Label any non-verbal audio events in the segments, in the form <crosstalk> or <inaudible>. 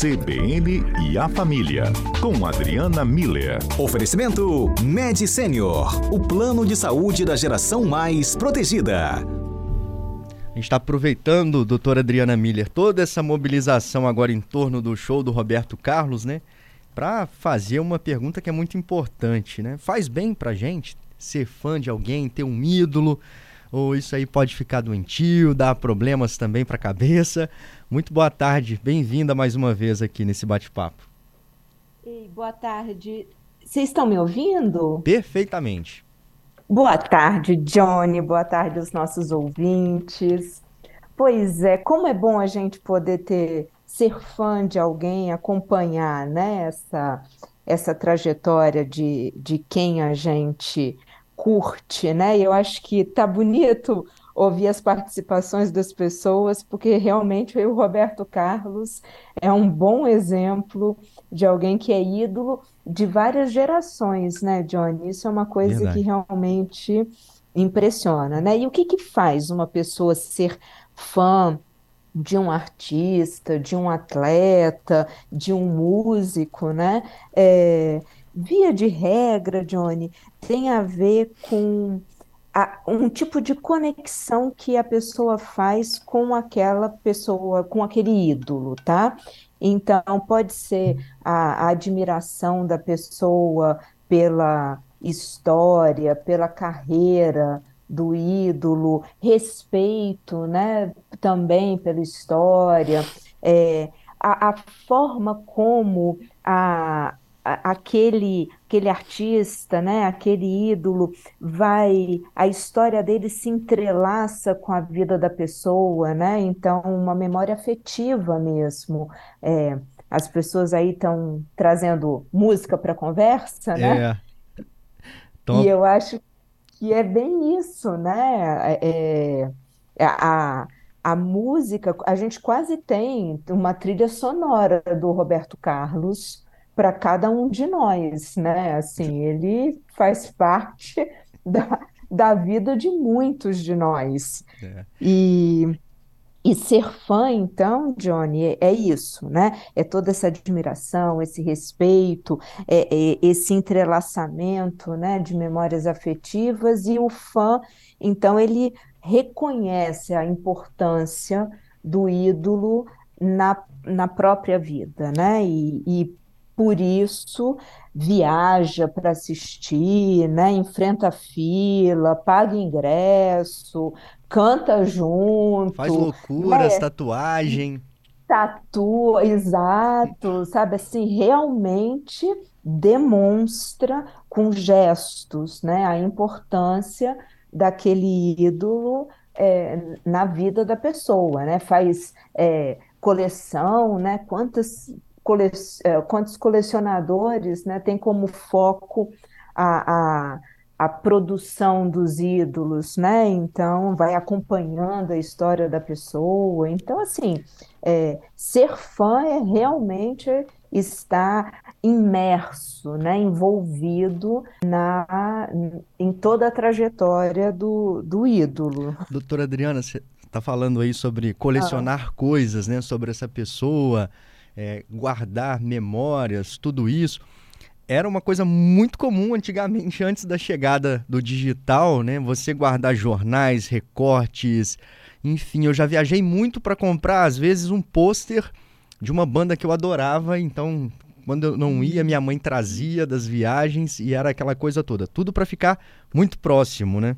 CBN e a Família, com Adriana Miller. Oferecimento Med Senior, o plano de saúde da geração mais protegida. A gente está aproveitando, doutora Adriana Miller, toda essa mobilização agora em torno do show do Roberto Carlos, né? Para fazer uma pergunta que é muito importante, né? Faz bem pra gente ser fã de alguém, ter um ídolo, ou isso aí pode ficar doentio, dar problemas também para a cabeça. Muito boa tarde, bem-vinda mais uma vez aqui nesse bate-papo. Boa tarde. Vocês estão me ouvindo? Perfeitamente. Boa tarde, Johnny. Boa tarde aos nossos ouvintes. Pois é, como é bom a gente poder ter ser fã de alguém, acompanhar né, essa, essa trajetória de, de quem a gente curte, né? Eu acho que tá bonito ouvir as participações das pessoas, porque realmente o Roberto Carlos é um bom exemplo de alguém que é ídolo de várias gerações, né, Johnny? Isso é uma coisa Verdade. que realmente impressiona, né? E o que que faz uma pessoa ser fã de um artista, de um atleta, de um músico, né? É, via de regra, Johnny, tem a ver com um tipo de conexão que a pessoa faz com aquela pessoa, com aquele ídolo, tá? Então, pode ser a, a admiração da pessoa pela história, pela carreira do ídolo, respeito, né, também pela história, é, a, a forma como a, aquele aquele artista, né, aquele ídolo, vai a história dele se entrelaça com a vida da pessoa, né? Então uma memória afetiva mesmo. É, as pessoas aí estão trazendo música para conversa, né? É. Então... E eu acho que é bem isso, né? É, é a, a música, a gente quase tem uma trilha sonora do Roberto Carlos para cada um de nós, né? Assim, ele faz parte <laughs> da, da vida de muitos de nós. É. E, e ser fã, então, Johnny, é, é, isso, né? É toda essa admiração, esse respeito, é, é, esse entrelaçamento, né, de memórias afetivas, e o fã, então, ele reconhece a importância do ídolo na, na própria vida, né? E, e por isso viaja para assistir, né? enfrenta fila, paga ingresso, canta junto. Faz loucuras, né? tatuagem. Tatua, exato, sabe assim, realmente demonstra com gestos né, a importância daquele ídolo é, na vida da pessoa, né? Faz é, coleção, né? Quantas cole, é, quantos colecionadores né, têm como foco a, a, a, produção dos ídolos, né? Então, vai acompanhando a história da pessoa. Então, assim, é, ser fã é realmente estar imerso, né, envolvido na, em toda a trajetória do, do ídolo. Doutora Adriana, você está falando aí sobre colecionar ah. coisas, né, sobre essa pessoa, é, guardar memórias, tudo isso. Era uma coisa muito comum antigamente, antes da chegada do digital, né? Você guardar jornais, recortes, enfim, eu já viajei muito para comprar, às vezes, um pôster de uma banda que eu adorava, então quando eu não ia, minha mãe trazia das viagens e era aquela coisa toda. Tudo para ficar muito próximo, né?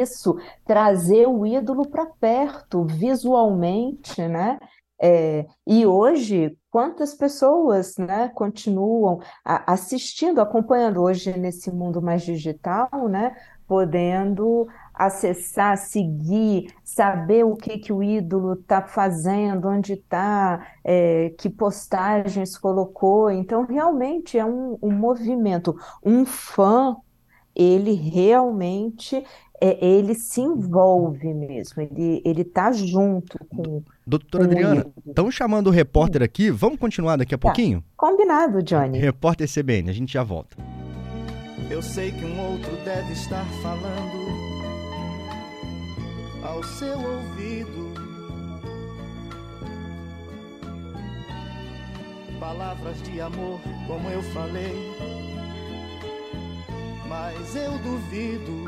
Isso, trazer o ídolo para perto, visualmente, né? É, e hoje, quantas pessoas né, continuam a, assistindo, acompanhando hoje nesse mundo mais digital, né, podendo acessar, seguir, saber o que, que o ídolo está fazendo, onde está, é, que postagens colocou. Então, realmente é um, um movimento. Um fã, ele realmente é, ele se envolve mesmo, ele ele está junto com. Doutora Adriana, estão chamando o repórter aqui, vamos continuar daqui a tá. pouquinho? Combinado, Johnny. Repórter CBN, a gente já volta. Eu sei que um outro deve estar falando ao seu ouvido. palavras de amor, como eu falei. Mas eu duvido.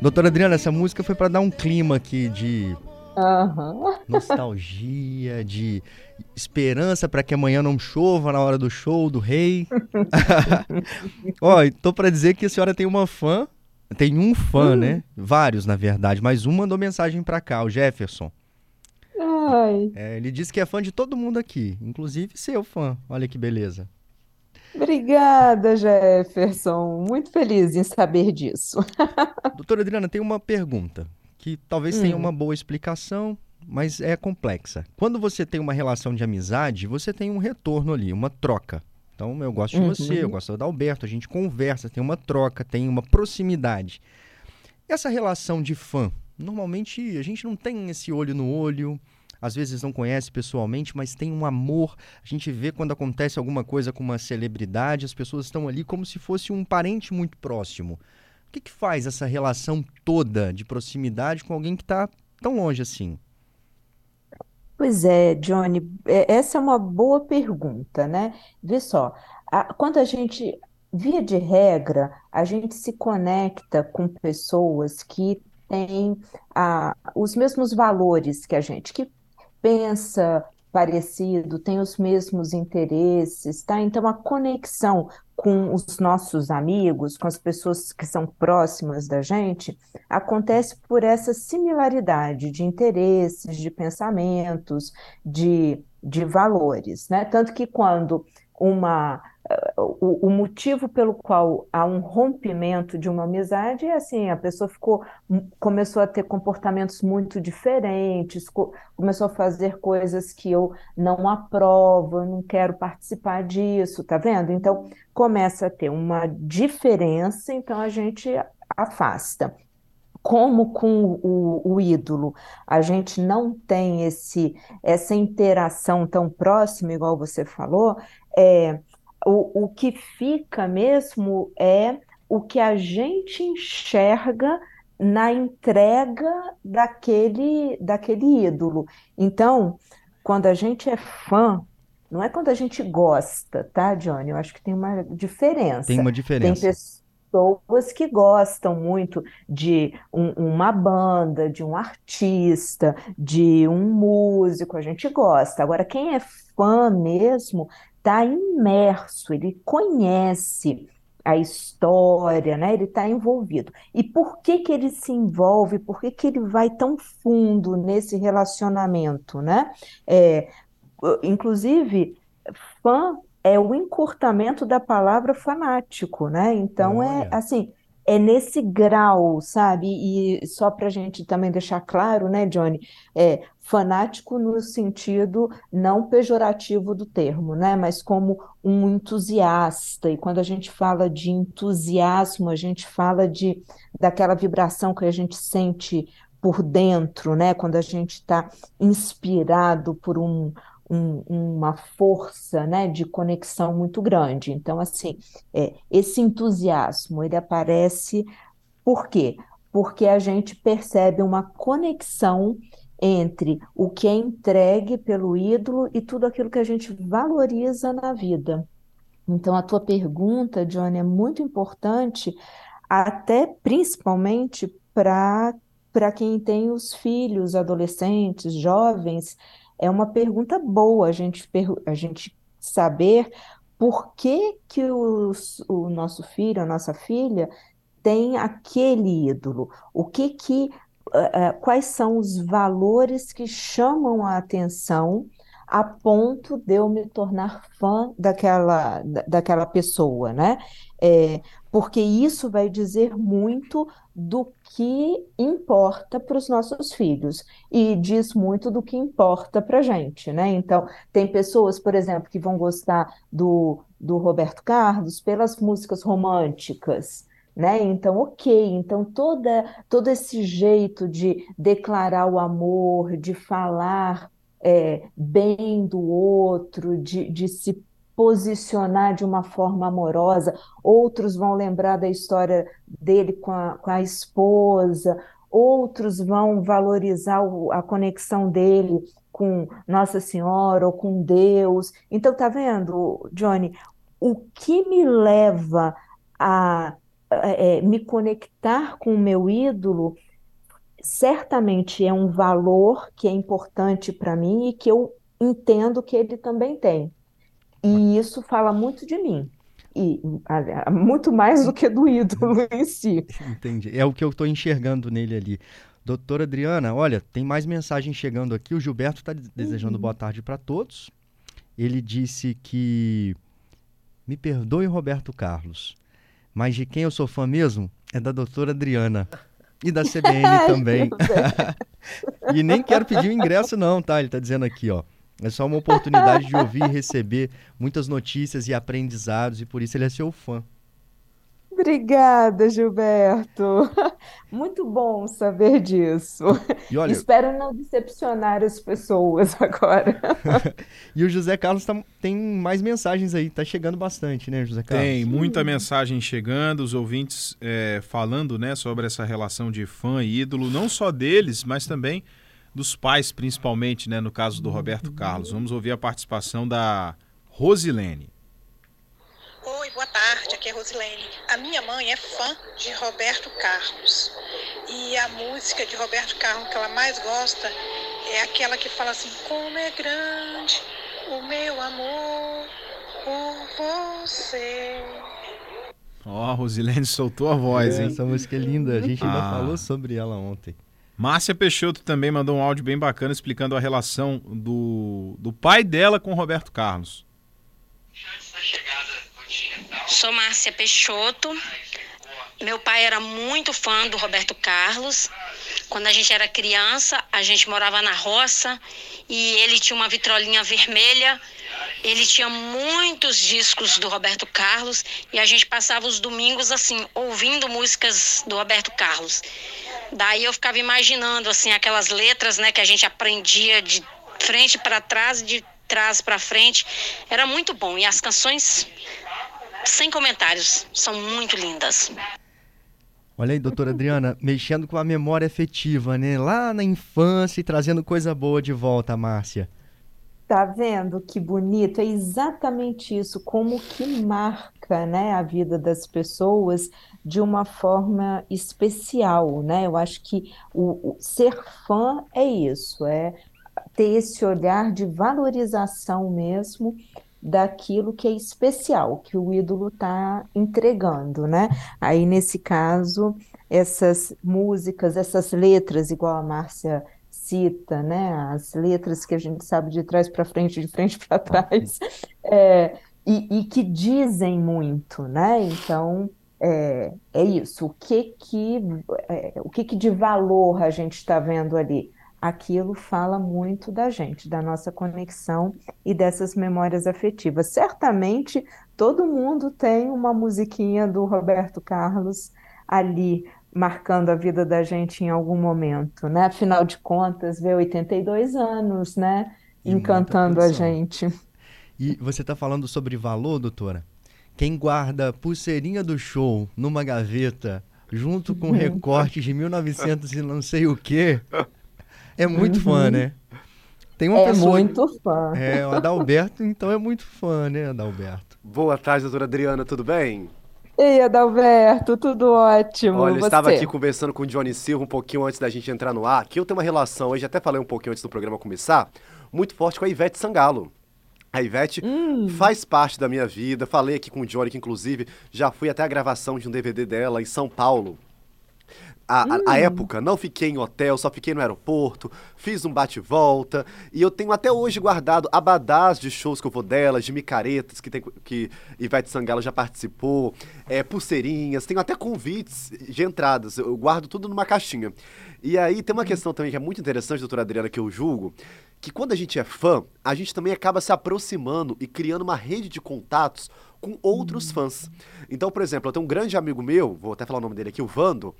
Doutora Adriana, essa música foi para dar um clima aqui de Aham. <laughs> nostalgia, de esperança para que amanhã não chova na hora do show do rei. <laughs> Ó, tô para dizer que a senhora tem uma fã, tem um fã, né? Vários, na verdade, mas um mandou mensagem para cá, o Jefferson. Ai, É, ele disse que é fã de todo mundo aqui, inclusive seu fã. Olha que beleza. Obrigada, Jefferson. Muito feliz em saber disso. <laughs> Doutora Adriana, tem uma pergunta que talvez tenha Hum. uma boa explicação, mas é complexa. Quando você tem uma relação de amizade, você tem um retorno ali, uma troca. Então, eu gosto de Uhum. você, eu gosto da Alberto, a gente conversa, tem uma troca, tem uma proximidade. Essa relação de fã, normalmente a gente não tem esse olho no olho, às vezes não conhece pessoalmente, mas tem um amor. A gente vê quando acontece alguma coisa com uma celebridade, as pessoas estão ali como se fosse um parente muito próximo. O que, que faz essa relação toda de proximidade com alguém que está tão longe assim? Pois é, Johnny, é- essa é uma boa pergunta, né? Vê só, a- quando a gente, via de regra, a gente se conecta com pessoas que têm ah, os mesmos valores que a gente, que pensa parecido, tem os mesmos interesses, tá? Então a conexão com os nossos amigos, com as pessoas que são próximas da gente, acontece por essa similaridade de interesses, de pensamentos, de, de valores, né? Tanto que quando uma o, o motivo pelo qual há um rompimento de uma amizade é assim, a pessoa ficou, começou a ter comportamentos muito diferentes, co- começou a fazer coisas que eu não aprovo, eu não quero participar disso, tá vendo? Então começa a ter uma diferença, então a gente afasta. Como com o, o ídolo a gente não tem esse, essa interação tão próxima, igual você falou, é, o, o que fica mesmo é o que a gente enxerga na entrega daquele, daquele ídolo. Então, quando a gente é fã, não é quando a gente gosta, tá, Johnny? Eu acho que tem uma diferença. Tem uma Tem diferença. pessoas que gostam muito de um- uma banda, de um artista, de um músico, a gente gosta. Agora, quem é fã mesmo está imerso, ele conhece a história, né? Ele está envolvido. E por que que ele se envolve? Por que que ele vai tão fundo nesse relacionamento, né? É, inclusive, fã é o encurtamento da palavra fanático, né? Então é Olha. assim, é nesse grau, sabe? E só para a gente também deixar claro, né, Johnny? É fanático no sentido não pejorativo do termo, né? Mas como um entusiasta. E quando a gente fala de entusiasmo, a gente fala de daquela vibração que a gente sente por dentro, né? Quando a gente está inspirado por um um- uma força, né, de conexão muito grande. Então, assim, é, esse entusiasmo, ele aparece por quê? Porque a gente percebe uma conexão entre o que é entregue pelo ídolo e tudo aquilo que a gente valoriza na vida. Então, a tua pergunta, Johnny, é muito importante, até principalmente para para quem tem os filhos, adolescentes, jovens, é uma pergunta boa a gente, a gente saber por que que os- o nosso filho, a nossa filha, tem aquele ídolo. O que que, eh, eh, quais são os valores que chamam a atenção a ponto de eu me tornar fã daquela, da- daquela pessoa, né? É, porque isso vai dizer muito do que importa para os nossos filhos e diz muito do que importa para a gente, né? Então, tem pessoas, por exemplo, que vão gostar do, do Roberto Carlos pelas músicas românticas, né? Então, ok, então toda, todo esse jeito de declarar o amor, de falar é, bem do outro, de, de se posicionar de uma forma amorosa. Outros vão lembrar da história dele com a, com a esposa, outros vão valorizar o- a conexão dele com Nossa Senhora ou com Deus. Então, tá vendo, Johnny? O que me leva a é, me conectar com o meu ídolo certamente é um valor que é importante para mim e que eu entendo que ele também tem. E isso fala muito de mim. E muito mais do que do ídolo em si. Entendi. É o que eu estou enxergando nele ali. Doutora Adriana, olha, tem mais mensagem chegando aqui. O Gilberto está desejando uhum. boa tarde para todos. Ele disse que me perdoe, Roberto Carlos, mas de quem eu sou fã mesmo é da doutora Adriana. E da CBN <laughs> também. <laughs> e nem quero pedir o ingresso, não, tá? Ele tá dizendo aqui, ó. É só uma oportunidade de ouvir e receber muitas notícias e aprendizados, e por isso ele é seu fã. Obrigada, Gilberto. <laughs> Muito bom saber disso. Olha... Espero não decepcionar as pessoas <laughs> agora. <laughs> e o José Carlos tá... tem mais mensagens aí, tá chegando bastante, né, José Carlos? Tem muita mensagem chegando, os ouvintes é, falando, né, sobre essa relação de fã e ídolo, não só deles, mas também dos pais, principalmente, né, no caso do Roberto Carlos. Vamos ouvir a participação da Rosilene. Oi, boa tarde, aqui é Rosilene. A minha mãe é fã de Roberto Carlos. E a música de Roberto Carlos que ela mais gosta é aquela que fala assim: Como é grande o meu amor por você. Ó, oh, a Rosilene soltou a voz, é, hein? Essa música é linda, a gente ainda ah. falou sobre ela ontem. Márcia Peixoto também mandou um áudio bem bacana explicando a relação do, do pai dela com Roberto Carlos. Sou Márcia Peixoto. Meu pai era muito fã do Roberto Carlos. Quando a gente era criança, a gente morava na roça e ele tinha uma vitrolinha vermelha. Ele tinha muitos discos do Roberto Carlos e a gente passava os domingos assim, ouvindo músicas do Roberto Carlos. Daí eu ficava imaginando assim aquelas letras, né, que a gente aprendia de frente para trás, de trás para frente. Era muito bom e as canções sem comentários, são muito lindas. Olha aí, doutora Adriana, <laughs> mexendo com a memória afetiva, né? Lá na infância e trazendo coisa boa de volta, Márcia. Tá vendo que bonito? É exatamente isso, como que marca, né, a vida das pessoas de uma forma especial, né? Eu acho que o, o ser fã é isso, é ter esse olhar de valorização mesmo daquilo que é especial, que o ídolo está entregando, né? Aí, nesse caso, essas músicas, essas letras, igual a Márcia cita, né? As letras que a gente sabe de trás para frente, de frente para trás, <laughs> é, e, e, que dizem muito, né? Então, é, é isso. O que que, é, o que que de valor a gente está vendo ali? aquilo fala muito da gente, da nossa conexão e dessas memórias afetivas. Certamente todo mundo tem uma musiquinha do Roberto Carlos ali marcando a vida da gente em algum momento, né? Afinal de contas, vê 82 anos, né? E Encantando a gente. E você está falando sobre valor, doutora? Quem guarda pulseirinha do show numa gaveta, junto com recortes de 1900 e não sei o quê, é muito uhum. fã, né? Tem uma é pessoa... muito fã. É, o Adalberto, então é muito fã, né, Adalberto? Boa tarde, doutora Adriana, tudo bem? Ei, Adalberto, tudo ótimo. Olha, eu estava aqui conversando com o Johnny Silva um pouquinho antes da gente entrar no ar, que eu tenho uma relação, hoje até falei um pouquinho antes do programa começar, muito forte com a Ivete Sangalo. A Ivete hum. faz parte da minha vida. Falei aqui com o Johnny, que inclusive já fui até a gravação de um DVD dela em São Paulo a, hum. a, época, não fiquei em hotel, só fiquei no aeroporto, fiz um bate-volta, e eu tenho até hoje guardado abadás de shows que eu vou delas, de micaretas que, tem, que Ivete Sangalo já participou, é, pulseirinhas, tenho até convites de entradas, eu guardo tudo numa caixinha. E aí tem uma hum. questão também que é muito interessante, doutora Adriana, que eu julgo, que quando a gente é fã, a gente também acaba se aproximando e criando uma rede de contatos com outros hum. fãs. Então, por exemplo, eu tenho um grande amigo meu, vou até falar o nome dele aqui, o Vando,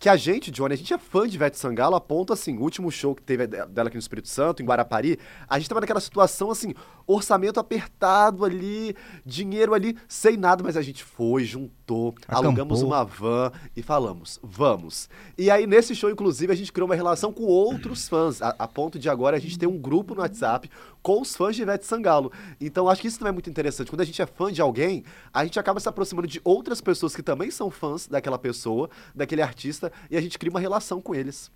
que a gente, Johnny, a gente é fã de Ivete Sangalo, a ponto, assim, o último show que teve dela aqui no Espírito Santo, em Guarapari, a gente tava naquela situação, assim, orçamento apertado ali, dinheiro ali, sem nada, mas a gente foi, juntou, Acampou. alugamos uma van e falamos, vamos. E aí, nesse show, inclusive, a gente criou uma relação com outros fãs, a, a ponto de agora a gente ter um grupo no WhatsApp com os fãs de Ivete Sangalo. Então, acho que isso também é muito interessante. Quando a gente é fã de alguém, a gente acaba se aproximando de outras pessoas que também são fãs daquela pessoa, daquele artista, e a gente cria uma relação com eles.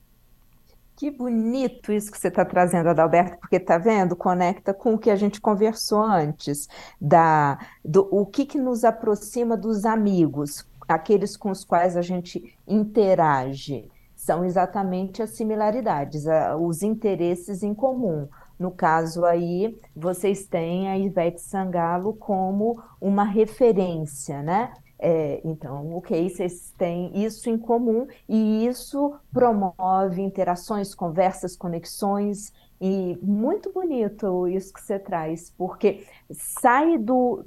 Que bonito isso que você está trazendo, Adalberto, porque tá vendo? Conecta com o que a gente conversou antes, da, do, o que, que nos aproxima dos amigos, aqueles com os quais a gente interage. São exatamente as similaridades, os interesses em comum. No caso aí, vocês têm a Ivete Sangalo como uma referência, né? É, então, ok, vocês têm isso em comum e isso promove interações, conversas, conexões e muito bonito isso que você traz, porque sai do,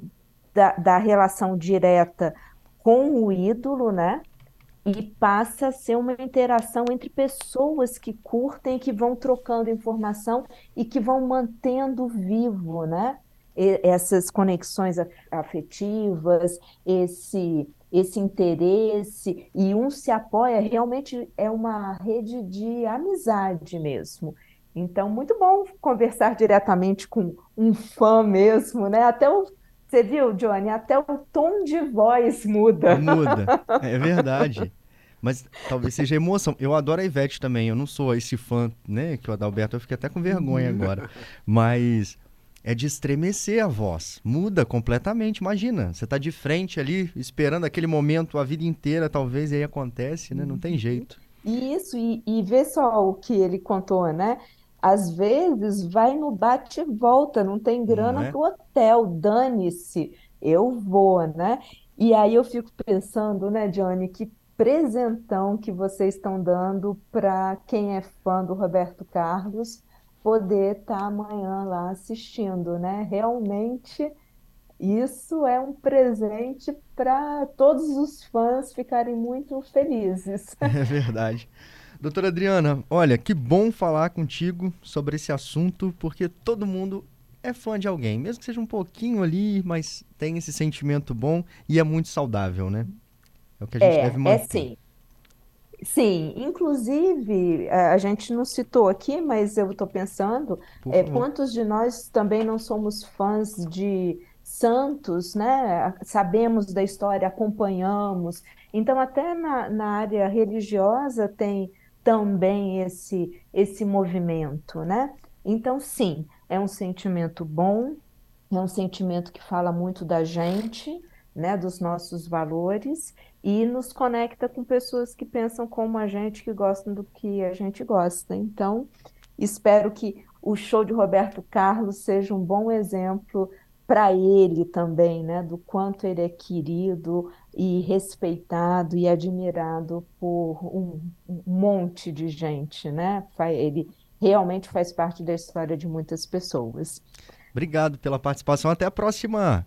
da, da relação direta com o ídolo, né? E passa a ser uma interação entre pessoas que curtem, que vão trocando informação e que vão mantendo vivo, né? Essas conexões afetivas, esse esse interesse e um se apoia, realmente é uma rede de amizade mesmo. Então, muito bom conversar diretamente com um fã mesmo, né? Até o você viu, Johnny? Até o tom de voz muda. Muda, <laughs> é verdade. Mas talvez seja emoção. Eu adoro a Ivete também. Eu não sou esse fã, né? Que o Adalberto, eu fiquei até com vergonha agora. Mas é de estremecer a voz. Muda completamente. Imagina, você está de frente ali, esperando aquele momento a vida inteira, talvez, e aí acontece, né? Não tem uhum. jeito. Isso, e, e vê só o que ele contou, né? Às vezes vai no bate e volta, não tem grana não é? pro hotel, dane-se, eu vou, né? E aí eu fico pensando, né, Johnny, que presentão que vocês estão dando para quem é fã do Roberto Carlos poder estar tá amanhã lá assistindo, né? Realmente isso é um presente para todos os fãs ficarem muito felizes. <laughs> É verdade. Doutora Adriana, olha, que bom falar contigo sobre esse assunto, porque todo mundo é fã de alguém, mesmo que seja um pouquinho ali, mas tem esse sentimento bom e é muito saudável, né? É o que a gente é, deve é manter. É sim. Sim, inclusive, a gente não citou aqui, mas eu estou pensando, é, quantos de nós também não somos fãs de santos, né? Sabemos da história, acompanhamos. Então, até na, na área religiosa tem também esse, esse movimento, né? Então, sim, é um sentimento bom, é um sentimento que fala muito da gente, né, dos nossos valores e nos conecta com pessoas que pensam como a gente, que gostam do que a gente gosta. Então, espero que o show de Roberto Carlos seja um bom exemplo para ele também, né, do quanto ele é querido e respeitado e admirado por um, um monte de gente, né? Ele realmente faz parte da história de muitas pessoas. Obrigado pela participação. Até a próxima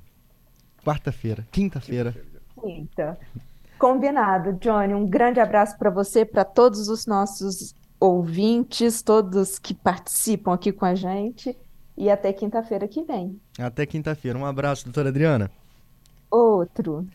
quarta-feira, quinta-feira. Quinta. Combinado, Johnny. Um grande abraço para você, para todos os nossos ouvintes, todos que participam aqui com a gente. E até quinta-feira que vem. Até quinta-feira. Um abraço, doutora Adriana. Outro.